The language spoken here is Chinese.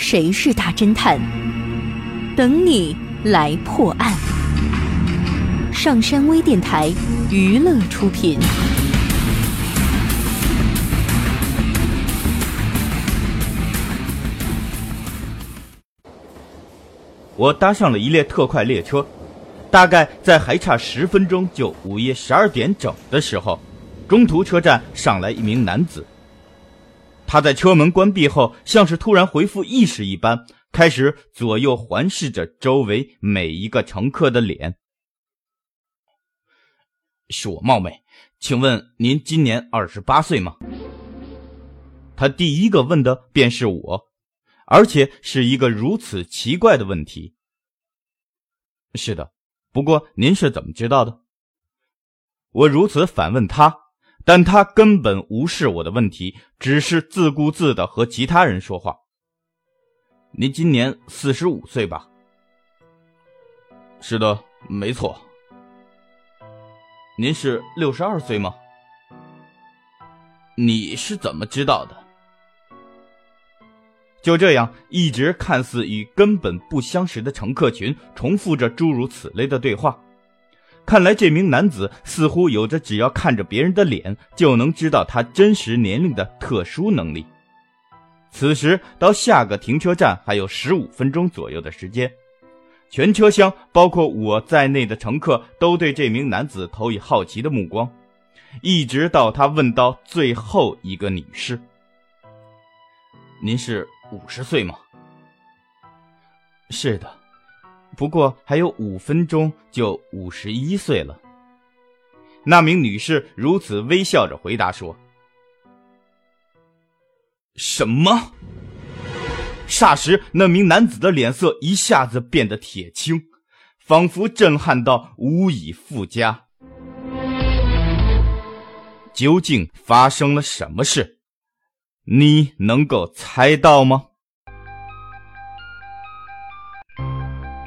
谁是大侦探？等你来破案。上山微电台娱乐出品。我搭上了一列特快列车，大概在还差十分钟就午夜十二点整的时候，中途车站上来一名男子。他在车门关闭后，像是突然恢复意识一般，开始左右环视着周围每一个乘客的脸。是我冒昧，请问您今年二十八岁吗？他第一个问的便是我，而且是一个如此奇怪的问题。是的，不过您是怎么知道的？我如此反问他。但他根本无视我的问题，只是自顾自的和其他人说话。您今年四十五岁吧？是的，没错。您是六十二岁吗？你是怎么知道的？就这样，一直看似与根本不相识的乘客群重复着诸如此类的对话。看来这名男子似乎有着只要看着别人的脸就能知道他真实年龄的特殊能力。此时到下个停车站还有十五分钟左右的时间，全车厢包括我在内的乘客都对这名男子投以好奇的目光，一直到他问到最后一个女士：“您是五十岁吗？”“是的。”不过还有五分钟就五十一岁了。那名女士如此微笑着回答说：“什么？”霎时，那名男子的脸色一下子变得铁青，仿佛震撼到无以复加。究竟发生了什么事？你能够猜到吗？